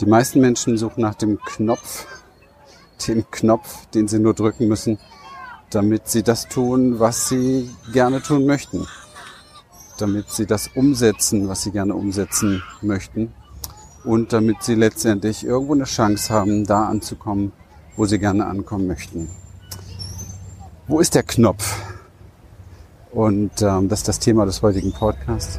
Die meisten Menschen suchen nach dem Knopf, dem Knopf, den sie nur drücken müssen, damit sie das tun, was sie gerne tun möchten. Damit sie das umsetzen, was sie gerne umsetzen möchten. Und damit sie letztendlich irgendwo eine Chance haben, da anzukommen, wo sie gerne ankommen möchten. Wo ist der Knopf? Und ähm, das ist das Thema des heutigen Podcasts.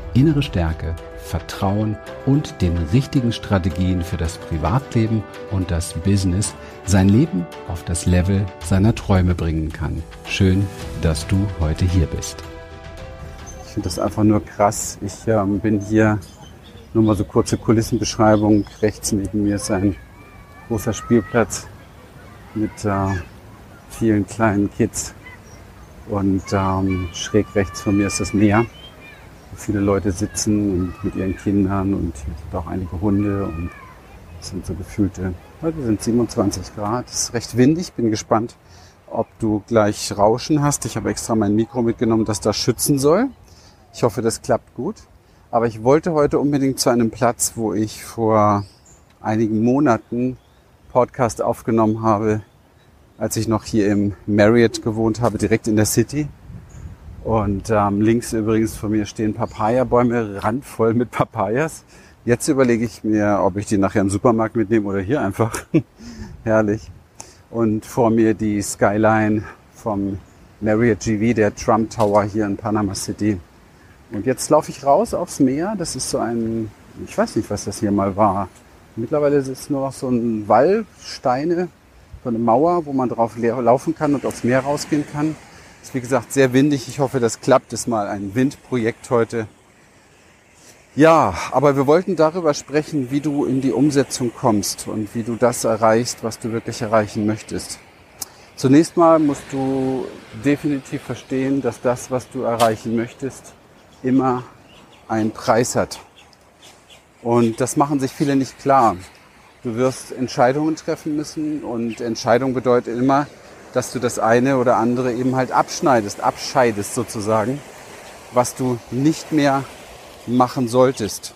innere Stärke, Vertrauen und den richtigen Strategien für das Privatleben und das Business sein Leben auf das Level seiner Träume bringen kann. Schön, dass du heute hier bist. Ich finde das einfach nur krass. Ich ähm, bin hier, nur mal so kurze Kulissenbeschreibung. Rechts neben mir ist ein großer Spielplatz mit äh, vielen kleinen Kids. Und ähm, schräg rechts von mir ist das Meer, viele Leute sitzen mit ihren Kindern und hier sind auch einige Hunde und es sind so gefühlte, heute sind 27 Grad, es ist recht windig, bin gespannt, ob du gleich Rauschen hast. Ich habe extra mein Mikro mitgenommen, das da schützen soll. Ich hoffe, das klappt gut. Aber ich wollte heute unbedingt zu einem Platz, wo ich vor einigen Monaten Podcast aufgenommen habe, als ich noch hier im Marriott gewohnt habe, direkt in der City. Und ähm, links übrigens von mir stehen Papaya-Bäume, randvoll mit Papayas. Jetzt überlege ich mir, ob ich die nachher im Supermarkt mitnehme oder hier einfach. Herrlich. Und vor mir die Skyline vom Marriott GV, der Trump Tower hier in Panama City. Und jetzt laufe ich raus aufs Meer. Das ist so ein, ich weiß nicht, was das hier mal war. Mittlerweile ist es nur noch so ein Wall, Steine, so eine Mauer, wo man drauf laufen kann und aufs Meer rausgehen kann. Ist wie gesagt sehr windig. Ich hoffe, das klappt. Ist mal ein Windprojekt heute. Ja, aber wir wollten darüber sprechen, wie du in die Umsetzung kommst und wie du das erreichst, was du wirklich erreichen möchtest. Zunächst mal musst du definitiv verstehen, dass das, was du erreichen möchtest, immer einen Preis hat. Und das machen sich viele nicht klar. Du wirst Entscheidungen treffen müssen und Entscheidung bedeutet immer, dass du das eine oder andere eben halt abschneidest, abscheidest sozusagen, was du nicht mehr machen solltest.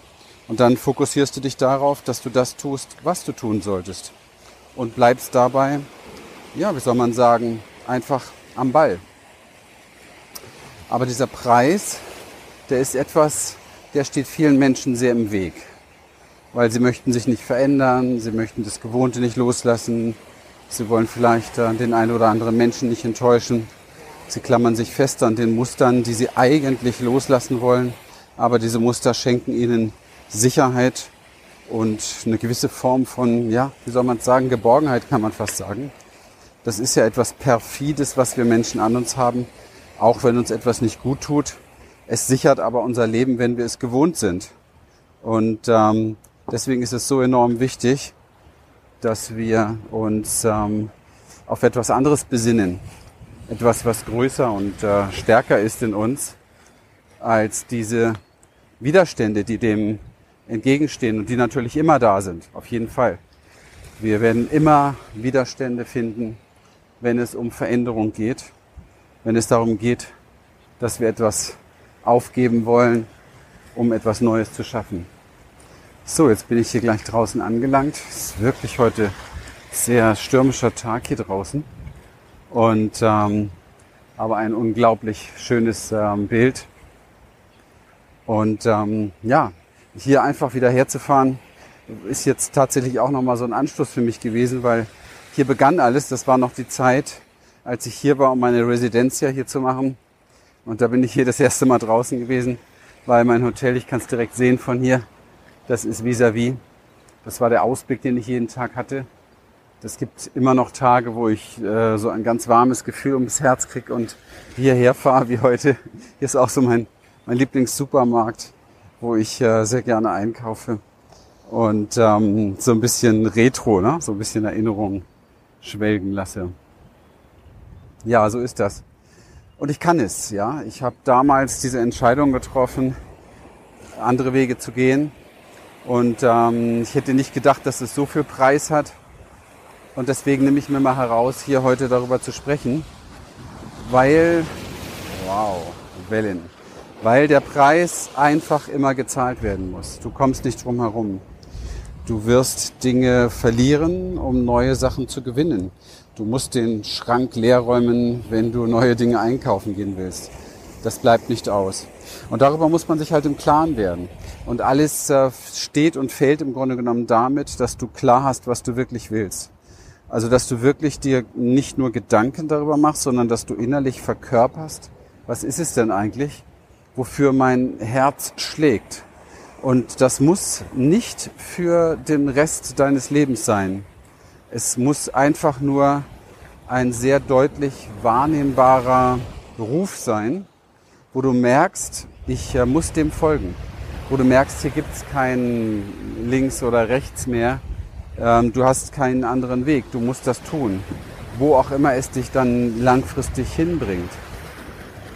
Und dann fokussierst du dich darauf, dass du das tust, was du tun solltest. Und bleibst dabei, ja, wie soll man sagen, einfach am Ball. Aber dieser Preis, der ist etwas, der steht vielen Menschen sehr im Weg weil sie möchten sich nicht verändern, sie möchten das Gewohnte nicht loslassen, sie wollen vielleicht äh, den einen oder anderen Menschen nicht enttäuschen. Sie klammern sich fest an den Mustern, die sie eigentlich loslassen wollen, aber diese Muster schenken ihnen Sicherheit und eine gewisse Form von, ja, wie soll man sagen, Geborgenheit kann man fast sagen. Das ist ja etwas Perfides, was wir Menschen an uns haben, auch wenn uns etwas nicht gut tut. Es sichert aber unser Leben, wenn wir es gewohnt sind. Und ähm, Deswegen ist es so enorm wichtig, dass wir uns ähm, auf etwas anderes besinnen. Etwas, was größer und äh, stärker ist in uns als diese Widerstände, die dem entgegenstehen und die natürlich immer da sind, auf jeden Fall. Wir werden immer Widerstände finden, wenn es um Veränderung geht, wenn es darum geht, dass wir etwas aufgeben wollen, um etwas Neues zu schaffen. So, jetzt bin ich hier gleich draußen angelangt. Es ist wirklich heute sehr stürmischer Tag hier draußen. Und ähm, aber ein unglaublich schönes ähm, Bild. Und ähm, ja, hier einfach wieder herzufahren, ist jetzt tatsächlich auch nochmal so ein Anstoß für mich gewesen, weil hier begann alles. Das war noch die Zeit, als ich hier war, um meine Residenz ja hier zu machen. Und da bin ich hier das erste Mal draußen gewesen, weil mein Hotel, ich kann es direkt sehen von hier, das ist vis-à-vis. -vis. Das war der Ausblick, den ich jeden Tag hatte. Das gibt immer noch Tage, wo ich äh, so ein ganz warmes Gefühl ums Herz krieg und hierher fahre wie heute. Hier ist auch so mein, mein Lieblingssupermarkt, wo ich äh, sehr gerne einkaufe. Und ähm, so ein bisschen Retro, ne? so ein bisschen Erinnerung schwelgen lasse. Ja, so ist das. Und ich kann es, ja. Ich habe damals diese Entscheidung getroffen, andere Wege zu gehen. Und ähm, ich hätte nicht gedacht, dass es so viel Preis hat. Und deswegen nehme ich mir mal heraus, hier heute darüber zu sprechen, weil, wow, Wellen, weil der Preis einfach immer gezahlt werden muss. Du kommst nicht drum herum. Du wirst Dinge verlieren, um neue Sachen zu gewinnen. Du musst den Schrank leer räumen, wenn du neue Dinge einkaufen gehen willst. Das bleibt nicht aus. Und darüber muss man sich halt im Klaren werden. Und alles äh, steht und fällt im Grunde genommen damit, dass du klar hast, was du wirklich willst. Also, dass du wirklich dir nicht nur Gedanken darüber machst, sondern dass du innerlich verkörperst, was ist es denn eigentlich, wofür mein Herz schlägt. Und das muss nicht für den Rest deines Lebens sein. Es muss einfach nur ein sehr deutlich wahrnehmbarer Ruf sein, wo du merkst, ich äh, muss dem folgen. Wo du merkst, hier gibt es kein links oder rechts mehr, ähm, du hast keinen anderen Weg, du musst das tun, wo auch immer es dich dann langfristig hinbringt.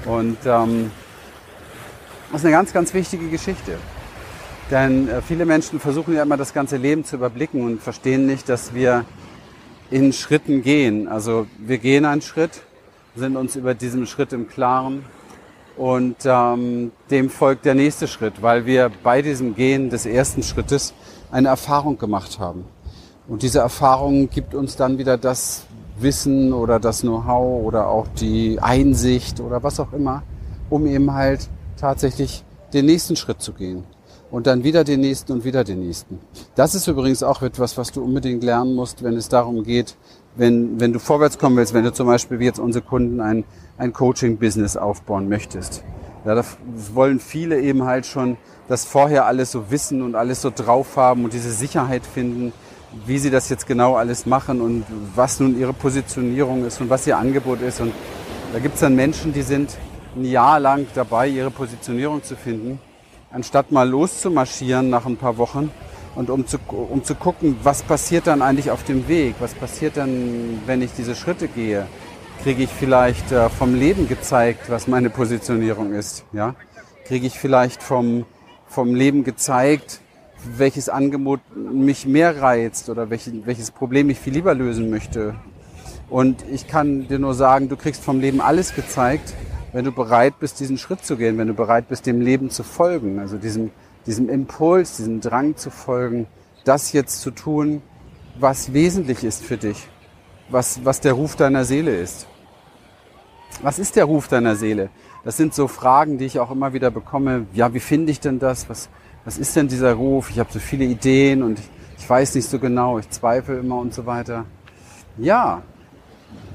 Und ähm, das ist eine ganz, ganz wichtige Geschichte. Denn äh, viele Menschen versuchen ja immer das ganze Leben zu überblicken und verstehen nicht, dass wir in Schritten gehen. Also wir gehen einen Schritt, sind uns über diesem Schritt im Klaren und ähm, dem folgt der nächste Schritt, weil wir bei diesem Gehen des ersten Schrittes eine Erfahrung gemacht haben. Und diese Erfahrung gibt uns dann wieder das Wissen oder das Know-how oder auch die Einsicht oder was auch immer, um eben halt tatsächlich den nächsten Schritt zu gehen. Und dann wieder den nächsten und wieder den nächsten. Das ist übrigens auch etwas, was du unbedingt lernen musst, wenn es darum geht, wenn, wenn du vorwärts kommen willst, wenn du zum Beispiel wie jetzt unsere Kunden ein, ein Coaching-Business aufbauen möchtest. Ja, da wollen viele eben halt schon das vorher alles so wissen und alles so drauf haben und diese Sicherheit finden, wie sie das jetzt genau alles machen und was nun ihre Positionierung ist und was ihr Angebot ist. Und da gibt es dann Menschen, die sind ein Jahr lang dabei, ihre Positionierung zu finden, anstatt mal loszumarschieren nach ein paar Wochen und um zu, um zu gucken, was passiert dann eigentlich auf dem Weg, was passiert dann, wenn ich diese Schritte gehe. Kriege ich vielleicht äh, vom Leben gezeigt, was meine Positionierung ist? Ja? Kriege ich vielleicht vom, vom Leben gezeigt, welches Angebot mich mehr reizt oder welches, welches Problem ich viel lieber lösen möchte. Und ich kann dir nur sagen, du kriegst vom Leben alles gezeigt, wenn du bereit bist, diesen Schritt zu gehen, wenn du bereit bist, dem Leben zu folgen, also diesem, diesem Impuls, diesem Drang zu folgen, das jetzt zu tun, was wesentlich ist für dich, was, was der Ruf deiner Seele ist. Was ist der Ruf deiner Seele? Das sind so Fragen, die ich auch immer wieder bekomme. Ja, wie finde ich denn das? Was, was ist denn dieser Ruf? Ich habe so viele Ideen und ich weiß nicht so genau, ich zweifle immer und so weiter. Ja,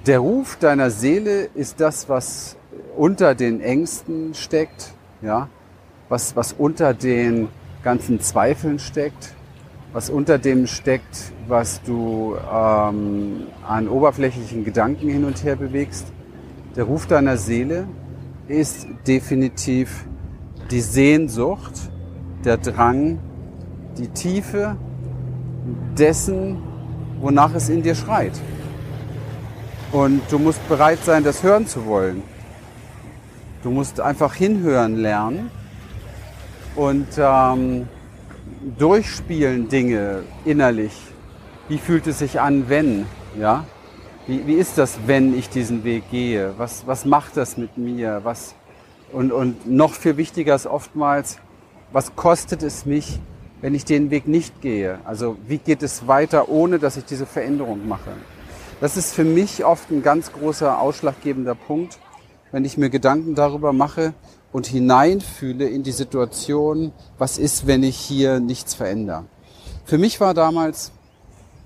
der Ruf deiner Seele ist das, was unter den Ängsten steckt, ja, was, was unter den ganzen Zweifeln steckt, was unter dem steckt, was du ähm, an oberflächlichen Gedanken hin und her bewegst. Der Ruf deiner Seele ist definitiv die Sehnsucht, der Drang, die Tiefe dessen, wonach es in dir schreit. Und du musst bereit sein, das hören zu wollen. Du musst einfach hinhören lernen und ähm, durchspielen Dinge innerlich. Wie fühlt es sich an, wenn? Ja? Wie, wie ist das, wenn ich diesen Weg gehe? Was, was macht das mit mir? Was, und, und noch viel wichtiger ist oftmals, was kostet es mich, wenn ich den Weg nicht gehe? Also wie geht es weiter, ohne dass ich diese Veränderung mache? Das ist für mich oft ein ganz großer ausschlaggebender Punkt, wenn ich mir Gedanken darüber mache und hineinfühle in die Situation, was ist, wenn ich hier nichts verändere. Für mich war damals,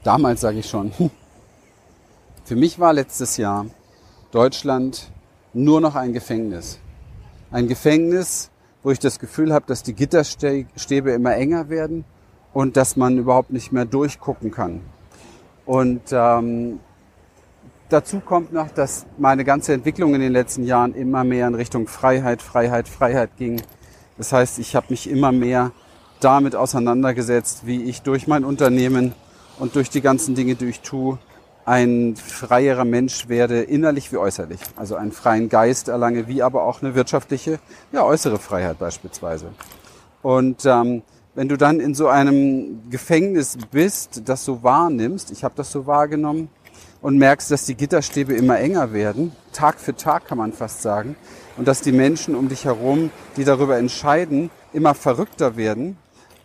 damals sage ich schon, für mich war letztes Jahr Deutschland nur noch ein Gefängnis. Ein Gefängnis, wo ich das Gefühl habe, dass die Gitterstäbe immer enger werden und dass man überhaupt nicht mehr durchgucken kann. Und ähm, dazu kommt noch, dass meine ganze Entwicklung in den letzten Jahren immer mehr in Richtung Freiheit, Freiheit, Freiheit ging. Das heißt, ich habe mich immer mehr damit auseinandergesetzt, wie ich durch mein Unternehmen und durch die ganzen Dinge, die ich tue, ein freierer Mensch werde, innerlich wie äußerlich. Also einen freien Geist erlange, wie aber auch eine wirtschaftliche, ja, äußere Freiheit beispielsweise. Und ähm, wenn du dann in so einem Gefängnis bist, das so wahrnimmst, ich habe das so wahrgenommen, und merkst, dass die Gitterstäbe immer enger werden, Tag für Tag kann man fast sagen, und dass die Menschen um dich herum, die darüber entscheiden, immer verrückter werden,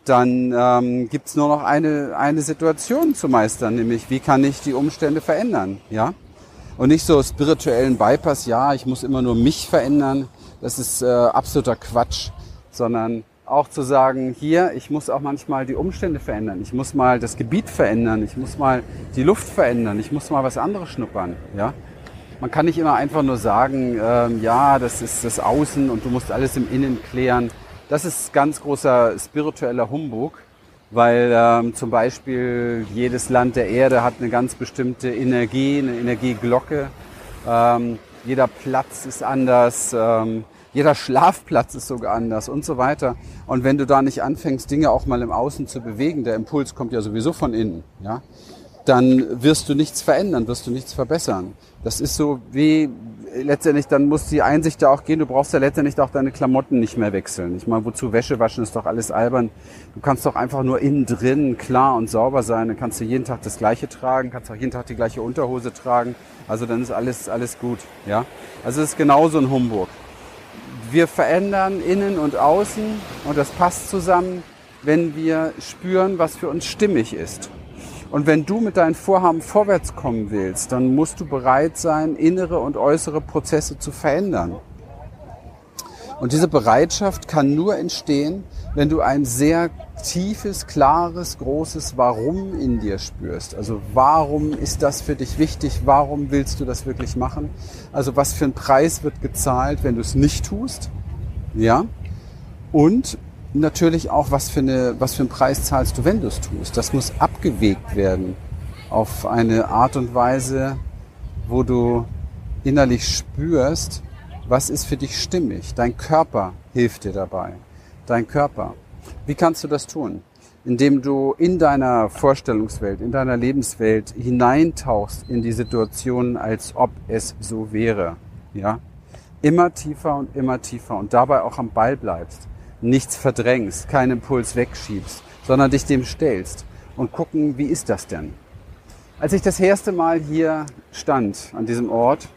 dann ähm, gibt nur noch eine, eine Situation zu meistern, nämlich wie kann ich die Umstände verändern, ja? Und nicht so spirituellen Bypass, ja, ich muss immer nur mich verändern, das ist äh, absoluter Quatsch, sondern auch zu sagen, hier, ich muss auch manchmal die Umstände verändern, ich muss mal das Gebiet verändern, ich muss mal die Luft verändern, ich muss mal was anderes schnuppern, ja? Man kann nicht immer einfach nur sagen, ähm, ja, das ist das Außen und du musst alles im Innen klären. Das ist ganz großer spiritueller Humbug, weil ähm, zum Beispiel jedes Land der Erde hat eine ganz bestimmte Energie, eine Energieglocke. Ähm, jeder Platz ist anders, ähm, jeder Schlafplatz ist sogar anders und so weiter. Und wenn du da nicht anfängst, Dinge auch mal im Außen zu bewegen, der Impuls kommt ja sowieso von innen, ja, dann wirst du nichts verändern, wirst du nichts verbessern. Das ist so wie letztendlich, dann muss die Einsicht da auch gehen, du brauchst ja letztendlich auch deine Klamotten nicht mehr wechseln. Ich meine, wozu Wäsche waschen ist doch alles albern. Du kannst doch einfach nur innen drin klar und sauber sein, dann kannst du jeden Tag das gleiche tragen, kannst auch jeden Tag die gleiche Unterhose tragen. Also dann ist alles, alles gut, ja. Also es ist genauso ein Humbug. Wir verändern innen und außen und das passt zusammen, wenn wir spüren, was für uns stimmig ist. Und wenn du mit deinen Vorhaben vorwärts kommen willst, dann musst du bereit sein, innere und äußere Prozesse zu verändern. Und diese Bereitschaft kann nur entstehen, wenn du ein sehr tiefes, klares, großes Warum in dir spürst. Also warum ist das für dich wichtig? Warum willst du das wirklich machen? Also was für ein Preis wird gezahlt, wenn du es nicht tust? Ja. Und natürlich auch, was für, eine, was für einen Preis zahlst du, wenn du es tust. Das muss abgewegt werden auf eine Art und Weise, wo du innerlich spürst, was ist für dich stimmig. Dein Körper hilft dir dabei. Dein Körper. Wie kannst du das tun? Indem du in deiner Vorstellungswelt, in deiner Lebenswelt hineintauchst in die Situation, als ob es so wäre. Ja? Immer tiefer und immer tiefer und dabei auch am Ball bleibst nichts verdrängst, keinen Impuls wegschiebst, sondern dich dem stellst und gucken, wie ist das denn? Als ich das erste Mal hier stand, an diesem Ort,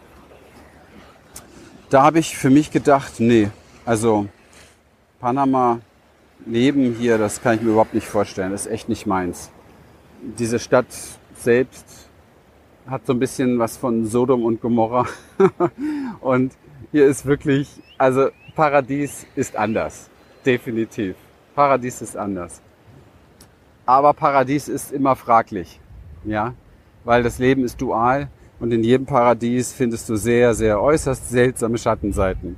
da habe ich für mich gedacht, nee, also Panama, Leben hier, das kann ich mir überhaupt nicht vorstellen, das ist echt nicht meins. Diese Stadt selbst hat so ein bisschen was von Sodom und Gomorra und hier ist wirklich, also Paradies ist anders definitiv. Paradies ist anders. Aber Paradies ist immer fraglich, ja, weil das Leben ist dual und in jedem Paradies findest du sehr, sehr äußerst seltsame Schattenseiten.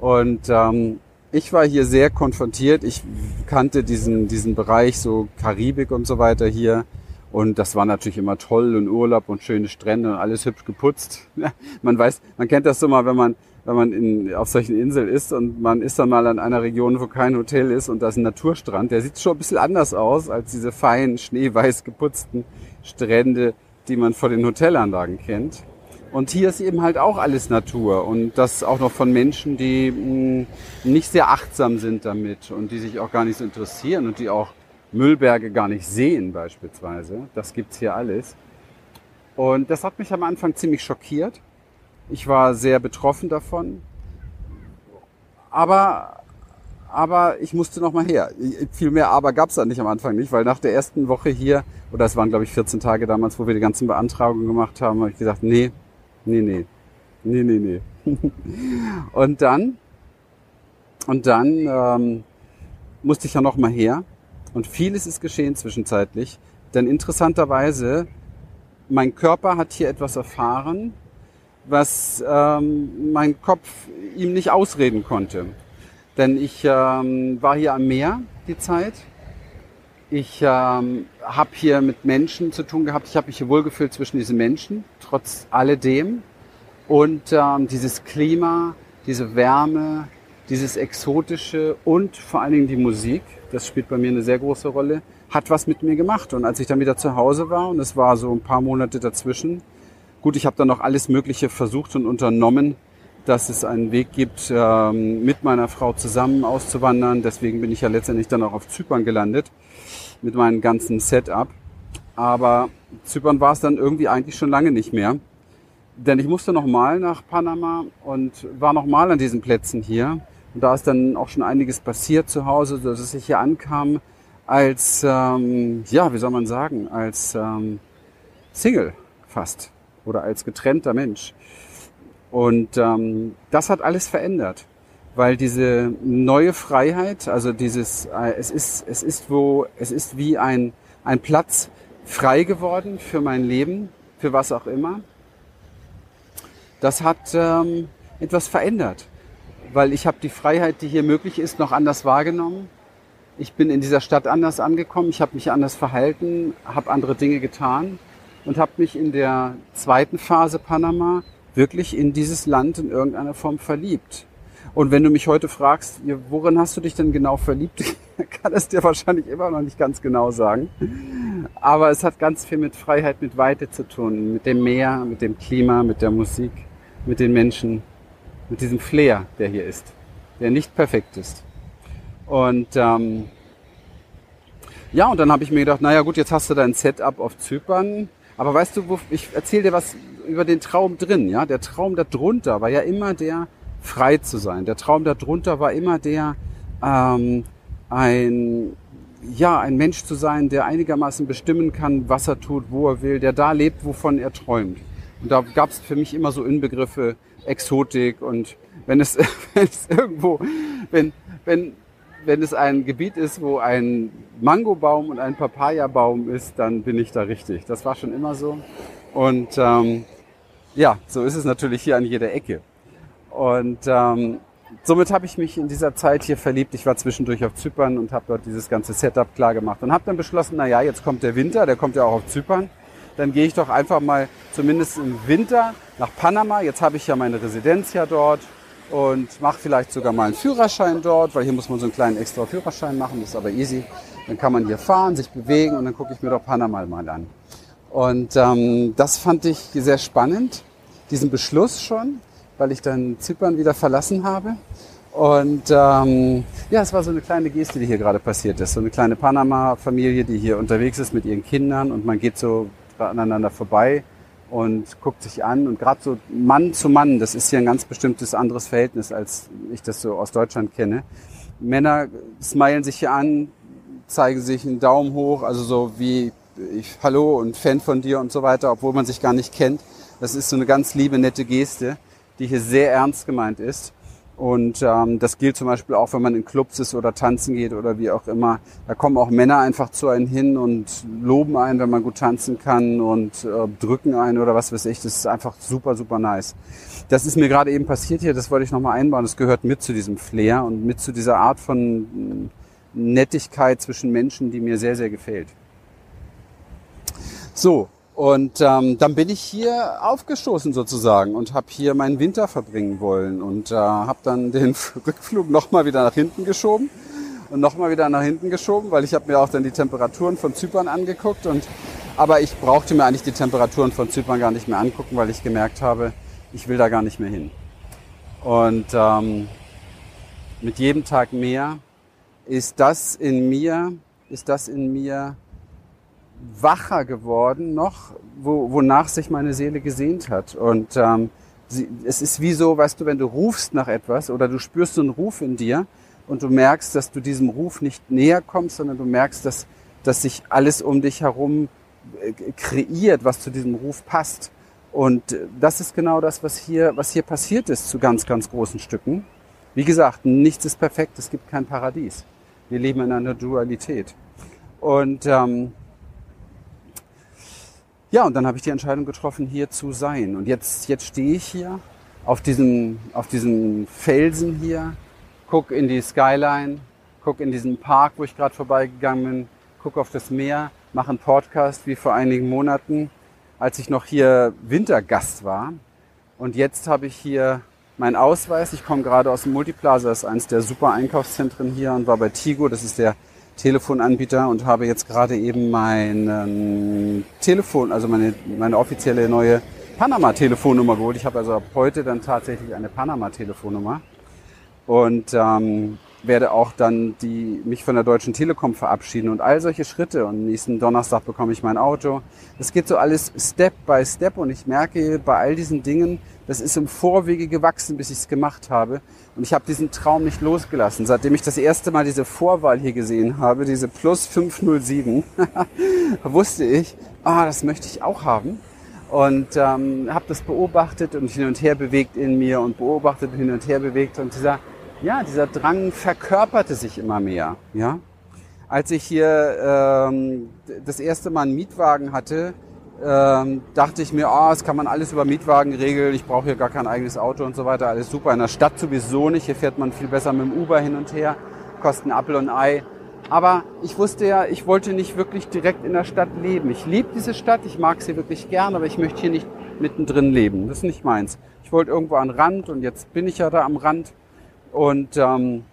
Und ähm, ich war hier sehr konfrontiert. Ich kannte diesen, diesen Bereich, so Karibik und so weiter hier. Und das war natürlich immer toll und Urlaub und schöne Strände und alles hübsch geputzt. man weiß, man kennt das so mal, wenn man wenn man in, auf solchen Inseln ist und man ist dann mal an einer Region, wo kein Hotel ist und da ist ein Naturstrand, der sieht schon ein bisschen anders aus als diese feinen, schneeweiß geputzten Strände, die man vor den Hotelanlagen kennt. Und hier ist eben halt auch alles Natur und das auch noch von Menschen, die mh, hm, nicht sehr achtsam sind damit und die sich auch gar nicht so interessieren und die auch Müllberge gar nicht sehen beispielsweise. Das gibt's hier alles. Und das hat mich am Anfang ziemlich schockiert ich war sehr betroffen davon. Aber, aber ich musste noch mal her. Viel mehr aber gab es da nicht am Anfang nicht, weil nach der ersten Woche hier, oder es waren glaube ich 14 Tage damals, wo wir die ganzen Beantragungen gemacht haben, habe ich gesagt, nee, nee, nee, nee, nee, nee. und dann, und dann ähm, musste ich ja noch mal her. Und vieles ist geschehen zwischenzeitlich. Denn interessanterweise, mein Körper hat hier etwas erfahren, was ähm, mein Kopf ihm nicht ausreden konnte. Denn ich ähm, war hier am Meer die Zeit. Ich ähm, habe hier mit Menschen zu tun gehabt. Ich habe mich hier wohlgefühlt zwischen diesen Menschen, trotz alledem. Und ähm, dieses Klima, diese Wärme, dieses Exotische und vor allen Dingen die Musik, das spielt bei mir eine sehr große Rolle. hat was mit mir gemacht. Und als ich dann wieder zu Hause war, und es war so ein paar Monate dazwischen, gut, ich habe dann noch alles Mögliche versucht und unternommen, dass es einen Weg gibt, ähm, mit meiner Frau zusammen auszuwandern. Deswegen bin ich ja letztendlich dann auch auf Zypern gelandet mit meinem ganzen Setup. Aber Zypern war es dann irgendwie eigentlich schon lange nicht mehr. Denn ich musste nochmal nach Panama und war nochmal an diesen Plätzen hier. Und da ist dann auch schon einiges passiert zu Hause, dass ich hier ankam als, ähm, ja, wie soll man sagen, als ähm, Single fast oder als getrennter Mensch. Und ähm, das hat alles verändert, weil diese neue Freiheit, also dieses, äh, es ist, es ist wo, es ist wie ein ein Platz frei geworden für mein Leben, für was auch immer. Das hat ähm, etwas verändert, weil ich habe die Freiheit, die hier möglich ist, noch anders wahrgenommen. Ich bin in dieser Stadt anders angekommen, ich habe mich anders verhalten, habe andere Dinge getan und habe mich in der zweiten Phase Panama wirklich in dieses Land in irgendeiner Form verliebt. Und wenn du mich heute fragst, worin hast du dich denn genau verliebt, kann es dir wahrscheinlich immer noch nicht ganz genau sagen. Aber es hat ganz viel mit Freiheit, mit Weite zu tun, mit dem Meer, mit dem Klima, mit der Musik, mit den Menschen, mit diesem Flair, der hier ist, der nicht perfekt ist. Und ähm, ja, und dann habe ich mir gedacht, naja gut, jetzt hast du dein Setup auf Zypern. Aber weißt du, ich erzähle dir was über den Traum drin. Ja, der Traum darunter war ja immer der, frei zu sein. Der Traum darunter war immer der, ähm, ein ja, ein Mensch zu sein, der einigermaßen bestimmen kann, was er tut, wo er will, der da lebt, wovon er träumt. Und da gab es für mich immer so Inbegriffe Exotik und wenn es, wenn es irgendwo, wenn, wenn, wenn es ein Gebiet ist, wo ein Mangobaum und ein Papayabaum ist, dann bin ich da richtig. Das war schon immer so. Und ähm, ja, so ist es natürlich hier an jeder Ecke. Und ähm, somit habe ich mich in dieser Zeit hier verliebt. Ich war zwischendurch auf Zypern und habe dort dieses ganze Setup klar gemacht und habe dann beschlossen, na ja, jetzt kommt der Winter, der kommt ja auch auf Zypern. Dann gehe ich doch einfach mal zumindest im Winter nach Panama. Jetzt habe ich ja meine Residenz ja dort und mache vielleicht sogar mal einen Führerschein dort, weil hier muss man so einen kleinen extra Führerschein machen, das ist aber easy. Dann kann man hier fahren, sich bewegen und dann gucke ich mir doch Panama mal an. Und ähm, das fand ich sehr spannend, diesen Beschluss schon weil ich dann Zypern wieder verlassen habe. Und ähm, ja, es war so eine kleine Geste, die hier gerade passiert ist. So eine kleine Panama-Familie, die hier unterwegs ist mit ihren Kindern und man geht so aneinander vorbei und guckt sich an. Und gerade so Mann zu Mann, das ist hier ein ganz bestimmtes anderes Verhältnis, als ich das so aus Deutschland kenne. Männer smilen sich hier an, zeigen sich einen Daumen hoch, also so wie ich, Hallo und Fan von dir und so weiter, obwohl man sich gar nicht kennt. Das ist so eine ganz liebe, nette Geste die hier sehr ernst gemeint ist. Und ähm, das gilt zum Beispiel auch, wenn man in Clubs ist oder tanzen geht oder wie auch immer. Da kommen auch Männer einfach zu einem hin und loben einen, wenn man gut tanzen kann und äh, drücken einen oder was weiß ich. Das ist einfach super, super nice. Das ist mir gerade eben passiert hier, das wollte ich nochmal einbauen. Das gehört mit zu diesem Flair und mit zu dieser Art von Nettigkeit zwischen Menschen, die mir sehr, sehr gefällt. So, und ähm, dann bin ich hier aufgestoßen sozusagen und habe hier meinen Winter verbringen wollen und äh, habe dann den Rückflug nochmal wieder nach hinten geschoben und nochmal wieder nach hinten geschoben, weil ich habe mir auch dann die Temperaturen von Zypern angeguckt und aber ich brauchte mir eigentlich die Temperaturen von Zypern gar nicht mehr angucken, weil ich gemerkt habe, ich will da gar nicht mehr hin. Und ähm, mit jedem Tag mehr ist das in mir, ist das in mir wacher geworden noch, wo, wonach sich meine Seele gesehnt hat. Und ähm, sie, es ist wie so, weißt du, wenn du rufst nach etwas oder du spürst so einen Ruf in dir und du merkst, dass du diesem Ruf nicht näher kommst, sondern du merkst, dass, dass sich alles um dich herum äh, kreiert, was zu diesem Ruf passt. Und äh, das ist genau das, was hier, was hier passiert ist zu ganz, ganz großen Stücken. Wie gesagt, nichts ist perfekt, es gibt kein Paradies. Wir leben in einer Dualität. Und ähm, ja, und dann habe ich die Entscheidung getroffen, hier zu sein. Und jetzt, jetzt stehe ich hier auf diesem, auf diesem Felsen hier, guck in die Skyline, guck in diesen Park, wo ich gerade vorbeigegangen bin, guck auf das Meer, mache einen Podcast wie vor einigen Monaten, als ich noch hier Wintergast war. Und jetzt habe ich hier meinen Ausweis. Ich komme gerade aus dem Multiplaza, das ist eines der super Einkaufszentren hier und war bei Tigo. Das ist der Telefonanbieter und habe jetzt gerade eben mein Telefon, also meine, meine offizielle neue Panama-Telefonnummer geholt. Ich habe also ab heute dann tatsächlich eine Panama-Telefonnummer und ähm, werde auch dann die, mich von der Deutschen Telekom verabschieden und all solche Schritte. Und nächsten Donnerstag bekomme ich mein Auto. Das geht so alles Step by Step und ich merke bei all diesen Dingen, das ist im Vorwege gewachsen, bis ich es gemacht habe. Und ich habe diesen Traum nicht losgelassen. Seitdem ich das erste Mal diese Vorwahl hier gesehen habe, diese Plus 507, wusste ich, ah, das möchte ich auch haben. Und ähm, habe das beobachtet und hin und her bewegt in mir und beobachtet hin und her bewegt. Und dieser, ja, dieser Drang verkörperte sich immer mehr. Ja, als ich hier ähm, das erste Mal einen Mietwagen hatte, ähm, dachte ich mir, oh, das kann man alles über Mietwagen regeln, ich brauche hier gar kein eigenes Auto und so weiter, alles super. In der Stadt sowieso nicht, hier fährt man viel besser mit dem Uber hin und her, kosten Apfel und Ei. Aber ich wusste ja, ich wollte nicht wirklich direkt in der Stadt leben. Ich liebe diese Stadt, ich mag sie wirklich gern, aber ich möchte hier nicht mittendrin leben. Das ist nicht meins. Ich wollte irgendwo an Rand und jetzt bin ich ja da am Rand. Und ähm,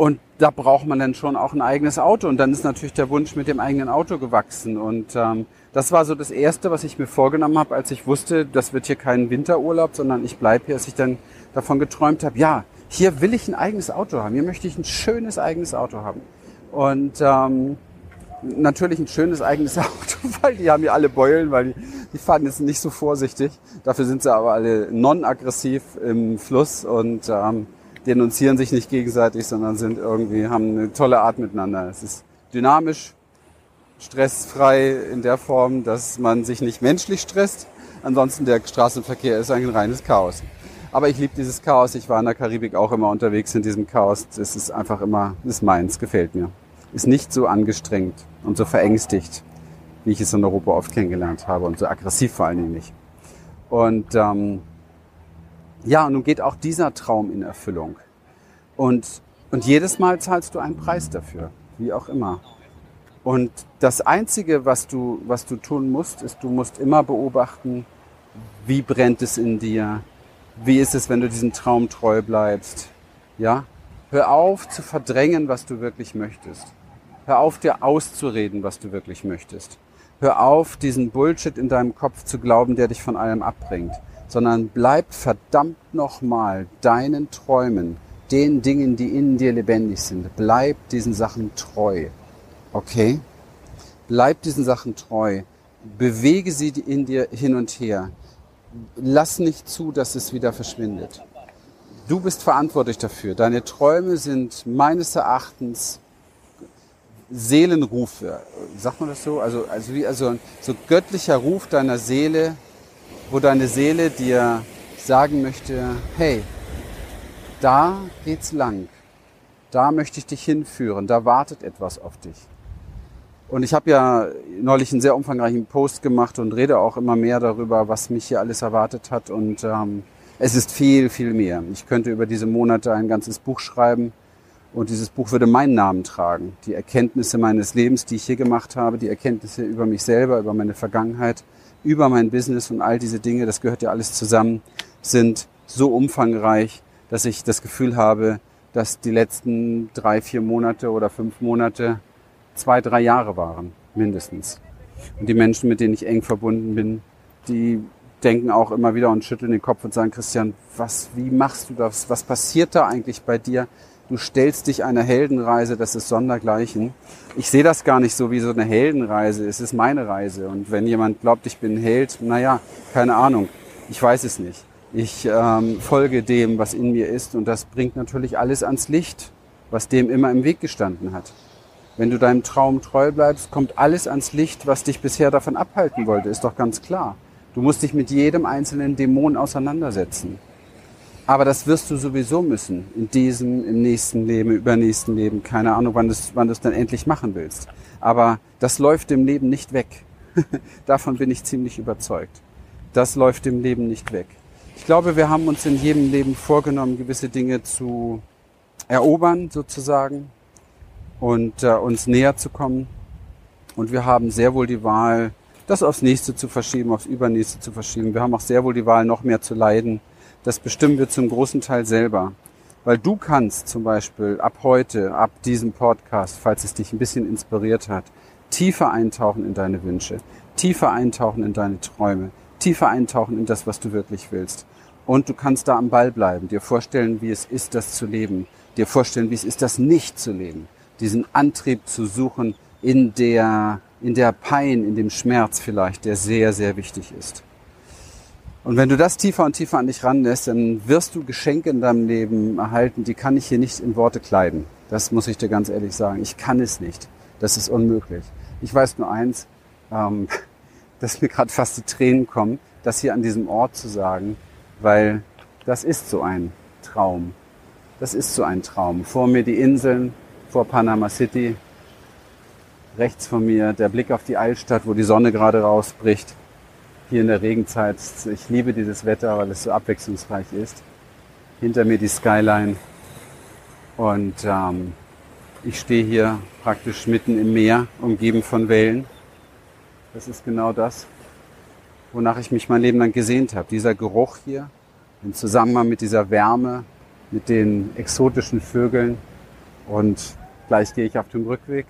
und da braucht man dann schon auch ein eigenes Auto. Und dann ist natürlich der Wunsch mit dem eigenen Auto gewachsen. Und ähm, das war so das Erste, was ich mir vorgenommen habe, als ich wusste, das wird hier kein Winterurlaub, sondern ich bleibe hier, als ich dann davon geträumt habe, ja, hier will ich ein eigenes Auto haben. Hier möchte ich ein schönes eigenes Auto haben. Und ähm, natürlich ein schönes eigenes Auto, weil die haben ja alle Beulen, weil die, die fahren jetzt nicht so vorsichtig. Dafür sind sie aber alle non-aggressiv im Fluss und ähm, denunzieren sich nicht gegenseitig, sondern sind irgendwie, haben eine tolle Art miteinander. Es ist dynamisch, stressfrei in der Form, dass man sich nicht menschlich stresst. Ansonsten der Straßenverkehr ist ein reines Chaos. Aber ich liebe dieses Chaos. Ich war in der Karibik auch immer unterwegs in diesem Chaos. Es ist einfach immer, ist meins, gefällt mir. Ist nicht so angestrengt und so verängstigt, wie ich es in Europa oft kennengelernt habe und so aggressiv vor allen Dingen nicht. Und ähm, ja, und nun geht auch dieser Traum in Erfüllung. Und, und jedes Mal zahlst du einen Preis dafür, wie auch immer. Und das Einzige, was du, was du tun musst, ist, du musst immer beobachten, wie brennt es in dir, wie ist es, wenn du diesem Traum treu bleibst. Ja? Hör auf zu verdrängen, was du wirklich möchtest. Hör auf, dir auszureden, was du wirklich möchtest. Hör auf, diesen Bullshit in deinem Kopf zu glauben, der dich von allem abbringt sondern bleib verdammt nochmal deinen Träumen, den Dingen, die in dir lebendig sind. Bleib diesen Sachen treu. Okay? Bleib diesen Sachen treu. Bewege sie in dir hin und her. Lass nicht zu, dass es wieder verschwindet. Du bist verantwortlich dafür. Deine Träume sind meines Erachtens Seelenrufe. Sagt man das so? Also, also wie, also so göttlicher Ruf deiner Seele wo deine Seele dir sagen möchte, hey, da geht's lang, da möchte ich dich hinführen, da wartet etwas auf dich. Und ich habe ja neulich einen sehr umfangreichen Post gemacht und rede auch immer mehr darüber, was mich hier alles erwartet hat. Und ähm, es ist viel, viel mehr. Ich könnte über diese Monate ein ganzes Buch schreiben und dieses Buch würde meinen Namen tragen. Die Erkenntnisse meines Lebens, die ich hier gemacht habe, die Erkenntnisse über mich selber, über meine Vergangenheit, über mein Business und all diese Dinge, das gehört ja alles zusammen, sind so umfangreich, dass ich das Gefühl habe, dass die letzten drei, vier Monate oder fünf Monate zwei, drei Jahre waren, mindestens. Und die Menschen, mit denen ich eng verbunden bin, die denken auch immer wieder und schütteln den Kopf und sagen, Christian, was, wie machst du das? Was passiert da eigentlich bei dir? Du stellst dich einer Heldenreise, das ist sondergleichen. Ich sehe das gar nicht so wie so eine Heldenreise, es ist meine Reise. Und wenn jemand glaubt, ich bin ein Held, naja, keine Ahnung, ich weiß es nicht. Ich ähm, folge dem, was in mir ist und das bringt natürlich alles ans Licht, was dem immer im Weg gestanden hat. Wenn du deinem Traum treu bleibst, kommt alles ans Licht, was dich bisher davon abhalten wollte, ist doch ganz klar. Du musst dich mit jedem einzelnen Dämon auseinandersetzen. Aber das wirst du sowieso müssen. In diesem, im nächsten Leben, übernächsten Leben. Keine Ahnung, wann du es wann dann endlich machen willst. Aber das läuft dem Leben nicht weg. Davon bin ich ziemlich überzeugt. Das läuft dem Leben nicht weg. Ich glaube, wir haben uns in jedem Leben vorgenommen, gewisse Dinge zu erobern, sozusagen, und äh, uns näher zu kommen. Und wir haben sehr wohl die Wahl, das aufs nächste zu verschieben, aufs übernächste zu verschieben. Wir haben auch sehr wohl die Wahl, noch mehr zu leiden das bestimmen wir zum großen Teil selber. Weil du kannst zum Beispiel ab heute, ab diesem Podcast, falls es dich ein bisschen inspiriert hat, tiefer eintauchen in deine Wünsche, tiefer eintauchen in deine Träume, tiefer eintauchen in das, was du wirklich willst. Und du kannst da am Ball bleiben, dir vorstellen, wie es ist, das zu leben, dir vorstellen, wie es ist, das nicht zu leben, diesen Antrieb zu suchen in der, in der Pein, in dem Schmerz vielleicht, der sehr, sehr wichtig ist. Und wenn du das tiefer und tiefer an dich ranlässt, dann wirst du Geschenke in deinem Leben erhalten, die kann ich hier nicht in Worte kleiden. Das muss ich dir ganz ehrlich sagen. Ich kann es nicht. Das ist unmöglich. Ich weiß nur eins, ähm, dass mir gerade fast die Tränen kommen, das hier an diesem Ort zu sagen, weil das ist so ein Traum. Das ist so ein Traum. Vor mir die Inseln, vor Panama City, rechts von mir der Blick auf die Altstadt, wo die Sonne gerade rausbricht hier in der Regenzeit. Ich liebe dieses Wetter, weil es so abwechslungsreich ist. Hinter mir die Skyline und ähm, ich stehe hier praktisch mitten im Meer, umgeben von Wellen. Das ist genau das, wonach ich mich mein Leben lang gesehnt habe. Dieser Geruch hier, im Zusammenhang mit dieser Wärme, mit den exotischen Vögeln. Und gleich gehe ich auf dem Rückweg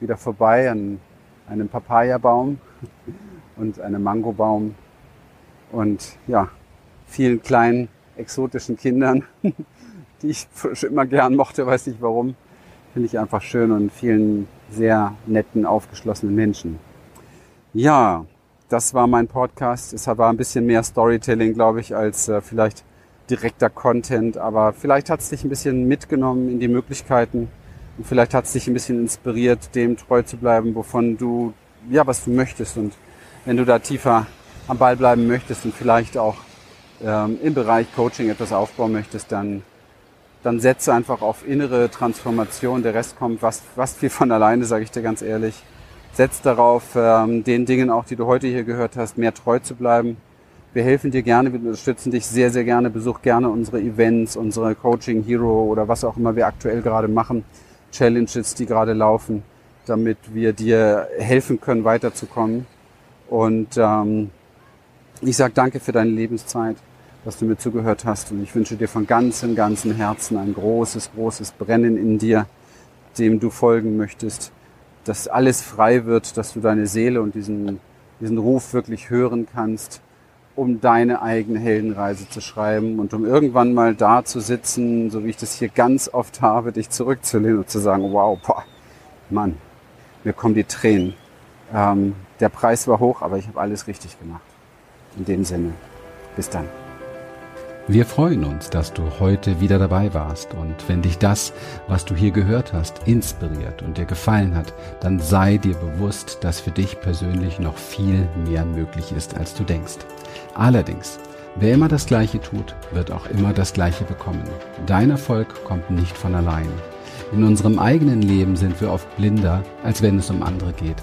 wieder vorbei an einem Papayabaum und einem Mangobaum und ja, vielen kleinen exotischen Kindern, die ich schon immer gern mochte, weiß nicht warum. Finde ich einfach schön und vielen sehr netten, aufgeschlossenen Menschen. Ja, das war mein Podcast. Es war ein bisschen mehr Storytelling, glaube ich, als äh, vielleicht direkter Content, aber vielleicht hat es dich ein bisschen mitgenommen in die Möglichkeiten und vielleicht hat es dich ein bisschen inspiriert, dem treu zu bleiben, wovon du, ja, was du möchtest und wenn du da tiefer am Ball bleiben möchtest und vielleicht auch ähm, im Bereich Coaching etwas aufbauen möchtest, dann, dann setze einfach auf innere Transformation. Der Rest kommt was, was viel von alleine, sage ich dir ganz ehrlich. Setz darauf, ähm, den Dingen auch, die du heute hier gehört hast, mehr treu zu bleiben. Wir helfen dir gerne, wir unterstützen dich sehr, sehr gerne. Besuch gerne unsere Events, unsere Coaching Hero oder was auch immer wir aktuell gerade machen. Challenges, die gerade laufen, damit wir dir helfen können, weiterzukommen. Und ähm, ich sage danke für deine Lebenszeit, dass du mir zugehört hast. Und ich wünsche dir von ganzem, ganzem Herzen ein großes, großes Brennen in dir, dem du folgen möchtest. Dass alles frei wird, dass du deine Seele und diesen, diesen Ruf wirklich hören kannst, um deine eigene Heldenreise zu schreiben und um irgendwann mal da zu sitzen, so wie ich das hier ganz oft habe, dich zurückzulehnen und zu sagen, wow, boah, Mann, mir kommen die Tränen. Ähm, der Preis war hoch, aber ich habe alles richtig gemacht. In dem Sinne, bis dann. Wir freuen uns, dass du heute wieder dabei warst und wenn dich das, was du hier gehört hast, inspiriert und dir gefallen hat, dann sei dir bewusst, dass für dich persönlich noch viel mehr möglich ist, als du denkst. Allerdings, wer immer das Gleiche tut, wird auch immer das Gleiche bekommen. Dein Erfolg kommt nicht von allein. In unserem eigenen Leben sind wir oft blinder, als wenn es um andere geht.